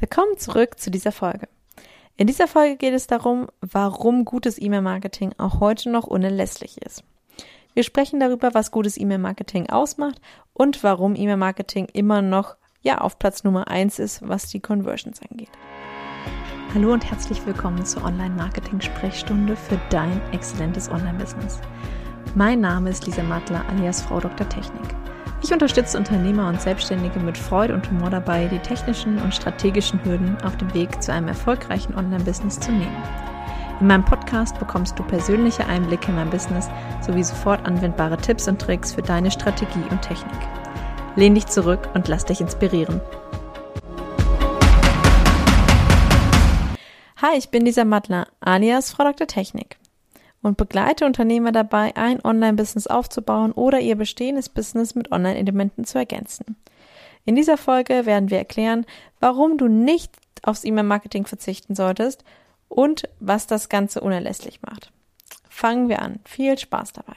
Willkommen zurück zu dieser Folge. In dieser Folge geht es darum, warum gutes E-Mail-Marketing auch heute noch unerlässlich ist. Wir sprechen darüber, was gutes E-Mail-Marketing ausmacht und warum E-Mail-Marketing immer noch ja auf Platz Nummer eins ist, was die Conversions angeht. Hallo und herzlich willkommen zur Online-Marketing-Sprechstunde für dein exzellentes Online-Business. Mein Name ist Lisa Mattler alias Frau Dr. Technik. Ich unterstütze Unternehmer und Selbstständige mit Freude und Humor dabei, die technischen und strategischen Hürden auf dem Weg zu einem erfolgreichen Online-Business zu nehmen. In meinem Podcast bekommst du persönliche Einblicke in mein Business sowie sofort anwendbare Tipps und Tricks für deine Strategie und Technik. Lehn dich zurück und lass dich inspirieren. Hi, ich bin Lisa Mattler, alias Frau Dr. Technik und begleite Unternehmer dabei, ein Online-Business aufzubauen oder ihr bestehendes Business mit Online-Elementen zu ergänzen. In dieser Folge werden wir erklären, warum du nicht aufs E-Mail-Marketing verzichten solltest und was das Ganze unerlässlich macht. Fangen wir an. Viel Spaß dabei.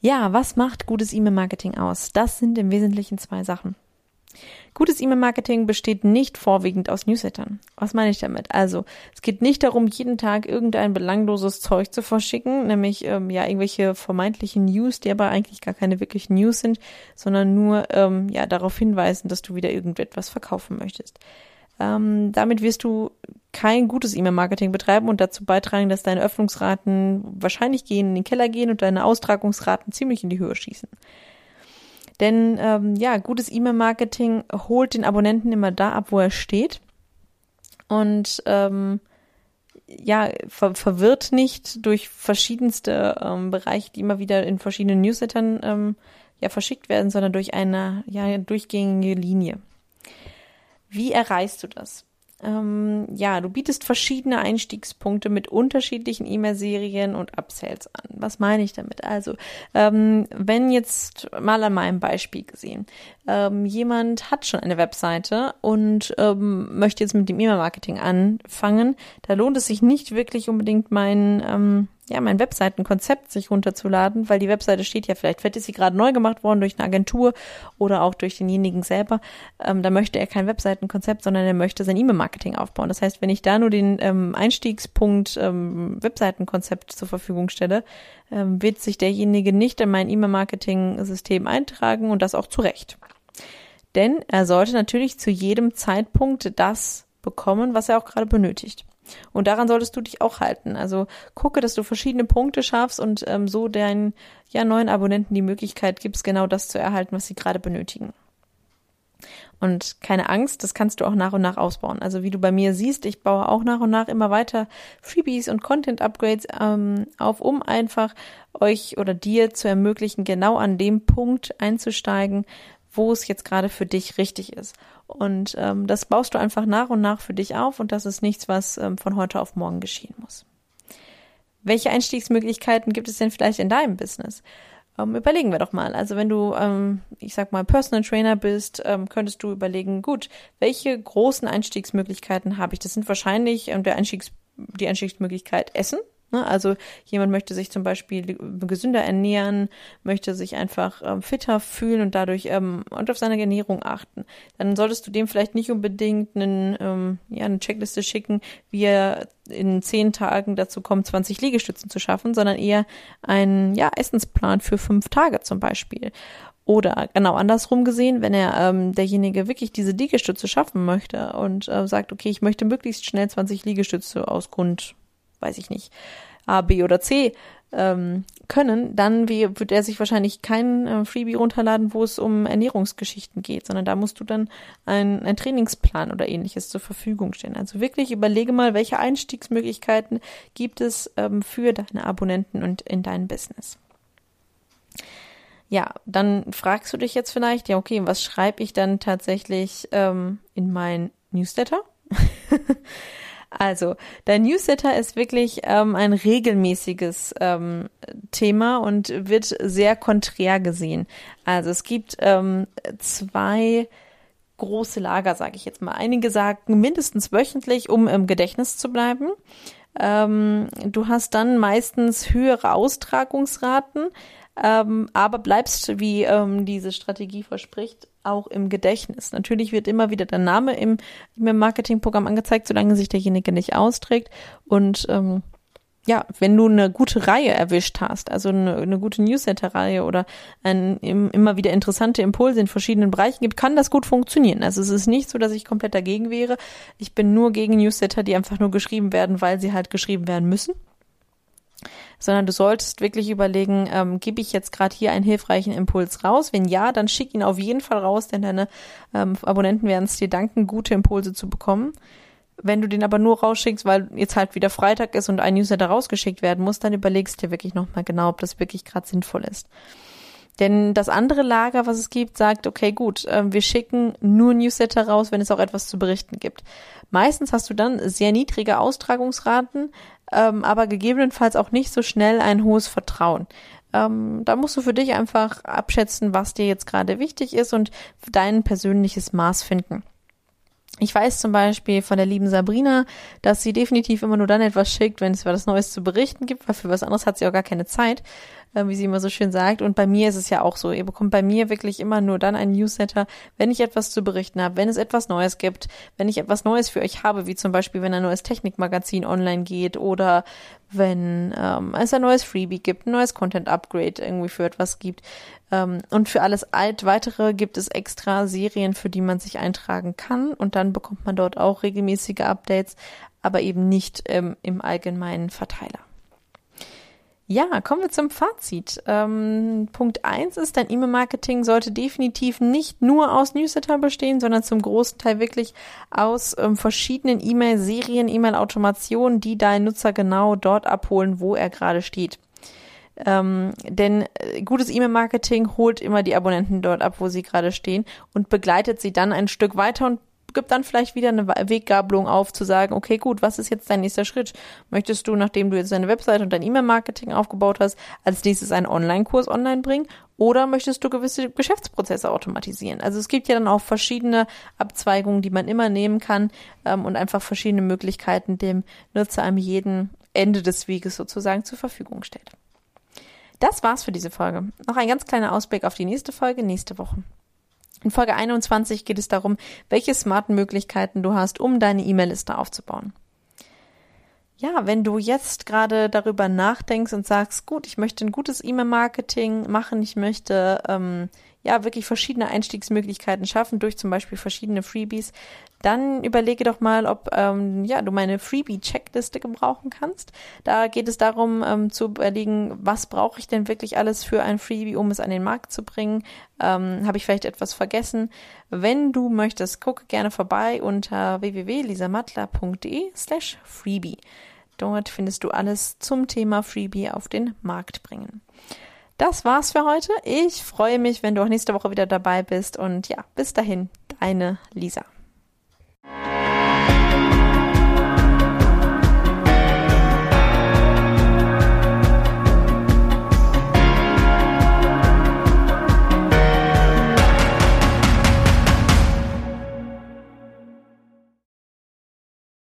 Ja, was macht gutes E-Mail-Marketing aus? Das sind im Wesentlichen zwei Sachen. Gutes E-Mail-Marketing besteht nicht vorwiegend aus Newslettern. Was meine ich damit? Also, es geht nicht darum, jeden Tag irgendein belangloses Zeug zu verschicken, nämlich ähm, ja irgendwelche vermeintlichen News, die aber eigentlich gar keine wirklichen News sind, sondern nur ähm, ja darauf hinweisen, dass du wieder irgendetwas verkaufen möchtest. Ähm, damit wirst du kein gutes E-Mail-Marketing betreiben und dazu beitragen, dass deine Öffnungsraten wahrscheinlich gehen in den Keller gehen und deine Austragungsraten ziemlich in die Höhe schießen. Denn ähm, ja, gutes E-Mail-Marketing holt den Abonnenten immer da ab, wo er steht. Und ähm, ja, ver verwirrt nicht durch verschiedenste ähm, Bereiche, die immer wieder in verschiedenen Newslettern ähm, ja verschickt werden, sondern durch eine ja durchgängige Linie. Wie erreichst du das? Ähm, ja, du bietest verschiedene Einstiegspunkte mit unterschiedlichen E-Mail-Serien und Upsells an. Was meine ich damit? Also, ähm, wenn jetzt mal an meinem Beispiel gesehen, ähm, jemand hat schon eine Webseite und ähm, möchte jetzt mit dem E-Mail-Marketing anfangen, da lohnt es sich nicht wirklich unbedingt mein ähm, ja, mein Webseitenkonzept sich runterzuladen, weil die Webseite steht ja vielleicht, vielleicht ist sie gerade neu gemacht worden durch eine Agentur oder auch durch denjenigen selber. Ähm, da möchte er kein Webseitenkonzept, sondern er möchte sein E-Mail-Marketing aufbauen. Das heißt, wenn ich da nur den ähm, Einstiegspunkt ähm, Webseitenkonzept zur Verfügung stelle, ähm, wird sich derjenige nicht in mein E-Mail-Marketing-System eintragen und das auch zu Recht. Denn er sollte natürlich zu jedem Zeitpunkt das bekommen, was er auch gerade benötigt. Und daran solltest du dich auch halten. Also gucke, dass du verschiedene Punkte schaffst und ähm, so deinen ja, neuen Abonnenten die Möglichkeit gibst, genau das zu erhalten, was sie gerade benötigen. Und keine Angst, das kannst du auch nach und nach ausbauen. Also wie du bei mir siehst, ich baue auch nach und nach immer weiter Freebies und Content-Upgrades ähm, auf, um einfach euch oder dir zu ermöglichen, genau an dem Punkt einzusteigen, wo es jetzt gerade für dich richtig ist. Und ähm, das baust du einfach nach und nach für dich auf und das ist nichts, was ähm, von heute auf morgen geschehen muss. Welche Einstiegsmöglichkeiten gibt es denn vielleicht in deinem Business? Ähm, überlegen wir doch mal. Also wenn du, ähm, ich sag mal, Personal Trainer bist, ähm, könntest du überlegen, gut, welche großen Einstiegsmöglichkeiten habe ich? Das sind wahrscheinlich ähm, der Einstiegs, die Einstiegsmöglichkeit Essen. Ne? Also jemand möchte sich zum Beispiel gesünder ernähren, möchte sich einfach ähm, fitter fühlen und dadurch ähm, und auf seine Ernährung achten. Dann solltest du dem vielleicht nicht unbedingt einen, ähm, ja, eine Checkliste schicken, wie er in zehn Tagen dazu kommt, 20 Liegestützen zu schaffen, sondern eher einen ja, Essensplan für fünf Tage zum Beispiel. Oder genau andersrum gesehen, wenn er ähm, derjenige wirklich diese Liegestütze schaffen möchte und äh, sagt, okay, ich möchte möglichst schnell 20 Liegestütze aus Grund weiß ich nicht, A, B oder C ähm, können, dann wird er sich wahrscheinlich kein äh, Freebie runterladen, wo es um Ernährungsgeschichten geht, sondern da musst du dann ein, ein Trainingsplan oder ähnliches zur Verfügung stellen. Also wirklich überlege mal, welche Einstiegsmöglichkeiten gibt es ähm, für deine Abonnenten und in dein Business. Ja, dann fragst du dich jetzt vielleicht, ja, okay, was schreibe ich dann tatsächlich ähm, in mein Newsletter? Also, dein Newsletter ist wirklich ähm, ein regelmäßiges ähm, Thema und wird sehr konträr gesehen. Also es gibt ähm, zwei große Lager, sage ich jetzt mal. Einige sagen mindestens wöchentlich, um im Gedächtnis zu bleiben. Ähm, du hast dann meistens höhere Austragungsraten, ähm, aber bleibst, wie ähm, diese Strategie verspricht, auch im Gedächtnis. Natürlich wird immer wieder der Name im E-Mail-Marketing-Programm angezeigt, solange sich derjenige nicht austrägt. Und ähm, ja, wenn du eine gute Reihe erwischt hast, also eine, eine gute Newsletter-Reihe oder ein, immer wieder interessante Impulse in verschiedenen Bereichen gibt, kann das gut funktionieren. Also es ist nicht so, dass ich komplett dagegen wäre. Ich bin nur gegen Newsletter, die einfach nur geschrieben werden, weil sie halt geschrieben werden müssen. Sondern du solltest wirklich überlegen, ähm, gebe ich jetzt gerade hier einen hilfreichen Impuls raus? Wenn ja, dann schick ihn auf jeden Fall raus, denn deine ähm, Abonnenten werden es dir danken, gute Impulse zu bekommen. Wenn du den aber nur rausschickst, weil jetzt halt wieder Freitag ist und ein Newsletter rausgeschickt werden muss, dann überlegst du dir wirklich nochmal genau, ob das wirklich gerade sinnvoll ist. Denn das andere Lager, was es gibt, sagt, okay, gut, äh, wir schicken nur Newsletter raus, wenn es auch etwas zu berichten gibt. Meistens hast du dann sehr niedrige Austragungsraten, ähm, aber gegebenenfalls auch nicht so schnell ein hohes Vertrauen. Ähm, da musst du für dich einfach abschätzen, was dir jetzt gerade wichtig ist und dein persönliches Maß finden. Ich weiß zum Beispiel von der lieben Sabrina, dass sie definitiv immer nur dann etwas schickt, wenn es was Neues zu berichten gibt, weil für was anderes hat sie auch gar keine Zeit, äh, wie sie immer so schön sagt. Und bei mir ist es ja auch so. Ihr bekommt bei mir wirklich immer nur dann einen Newsletter, wenn ich etwas zu berichten habe, wenn es etwas Neues gibt, wenn ich etwas Neues für euch habe, wie zum Beispiel, wenn ein neues Technikmagazin online geht oder wenn ähm, es ein neues Freebie gibt, ein neues Content-Upgrade irgendwie für etwas gibt. Ähm, und für alles alt weitere gibt es extra Serien, für die man sich eintragen kann. Und dann bekommt man dort auch regelmäßige Updates, aber eben nicht ähm, im allgemeinen Verteiler. Ja, kommen wir zum Fazit. Ähm, Punkt eins ist, dein E-Mail-Marketing sollte definitiv nicht nur aus Newsletter bestehen, sondern zum großen Teil wirklich aus ähm, verschiedenen E-Mail-Serien, E-Mail-Automationen, die deinen Nutzer genau dort abholen, wo er gerade steht. Ähm, denn äh, gutes E-Mail-Marketing holt immer die Abonnenten dort ab, wo sie gerade stehen und begleitet sie dann ein Stück weiter und gibt dann vielleicht wieder eine Weggabelung auf, zu sagen, okay, gut, was ist jetzt dein nächster Schritt? Möchtest du, nachdem du jetzt deine Website und dein E-Mail-Marketing aufgebaut hast, als nächstes einen Online-Kurs online bringen? Oder möchtest du gewisse Geschäftsprozesse automatisieren? Also es gibt ja dann auch verschiedene Abzweigungen, die man immer nehmen kann ähm, und einfach verschiedene Möglichkeiten dem Nutzer am jeden Ende des Weges sozusagen zur Verfügung stellt. Das war's für diese Folge. Noch ein ganz kleiner Ausblick auf die nächste Folge nächste Woche. In Folge 21 geht es darum, welche smarten Möglichkeiten du hast, um deine E-Mail-Liste aufzubauen. Ja, wenn du jetzt gerade darüber nachdenkst und sagst, gut, ich möchte ein gutes E-Mail-Marketing machen, ich möchte ähm, ja wirklich verschiedene Einstiegsmöglichkeiten schaffen durch zum Beispiel verschiedene Freebies, dann überlege doch mal, ob ähm, ja du meine Freebie-Checkliste gebrauchen kannst. Da geht es darum ähm, zu überlegen, was brauche ich denn wirklich alles für ein Freebie, um es an den Markt zu bringen. Ähm, Habe ich vielleicht etwas vergessen? Wenn du möchtest, gucke gerne vorbei unter www.lisamatler.de/slash freebie. Dort findest du alles zum Thema Freebie auf den Markt bringen. Das war's für heute. Ich freue mich, wenn du auch nächste Woche wieder dabei bist. Und ja, bis dahin, deine Lisa.